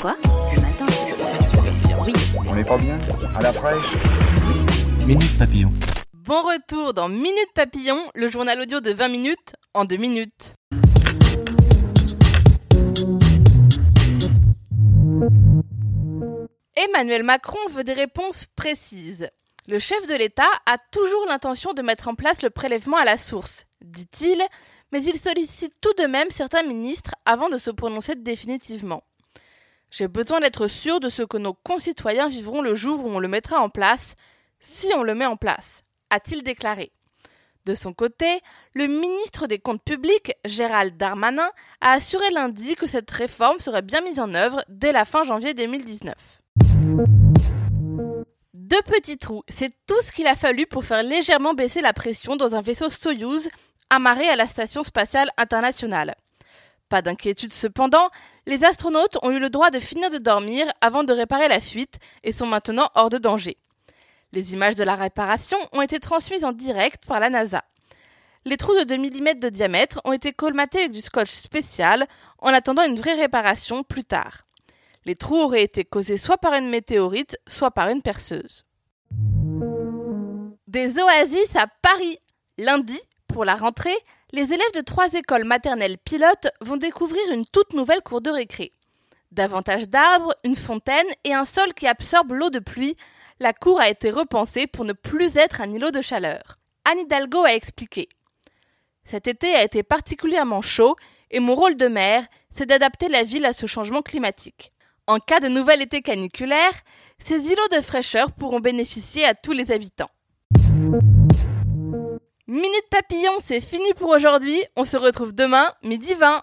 Quoi Ce matin Oui. On n'est pas bien À la fraîche Minute Papillon. Bon retour dans Minute Papillon, le journal audio de 20 minutes en 2 minutes. Emmanuel Macron veut des réponses précises. Le chef de l'État a toujours l'intention de mettre en place le prélèvement à la source, dit-il, mais il sollicite tout de même certains ministres avant de se prononcer définitivement. J'ai besoin d'être sûr de ce que nos concitoyens vivront le jour où on le mettra en place, si on le met en place, a-t-il déclaré. De son côté, le ministre des Comptes publics, Gérald Darmanin, a assuré lundi que cette réforme serait bien mise en œuvre dès la fin janvier 2019. Deux petits trous, c'est tout ce qu'il a fallu pour faire légèrement baisser la pression dans un vaisseau Soyouz amarré à la Station spatiale internationale. Pas d'inquiétude cependant, les astronautes ont eu le droit de finir de dormir avant de réparer la fuite et sont maintenant hors de danger. Les images de la réparation ont été transmises en direct par la NASA. Les trous de 2 mm de diamètre ont été colmatés avec du scotch spécial en attendant une vraie réparation plus tard. Les trous auraient été causés soit par une météorite, soit par une perceuse. Des oasis à Paris. Lundi, pour la rentrée, les élèves de trois écoles maternelles pilotes vont découvrir une toute nouvelle cour de récré. Davantage d'arbres, une fontaine et un sol qui absorbe l'eau de pluie, la cour a été repensée pour ne plus être un îlot de chaleur. Anne Hidalgo a expliqué. Cet été a été particulièrement chaud et mon rôle de maire, c'est d'adapter la ville à ce changement climatique. En cas de nouvel été caniculaire, ces îlots de fraîcheur pourront bénéficier à tous les habitants. Minute Papillon, c'est fini pour aujourd'hui. On se retrouve demain, midi 20.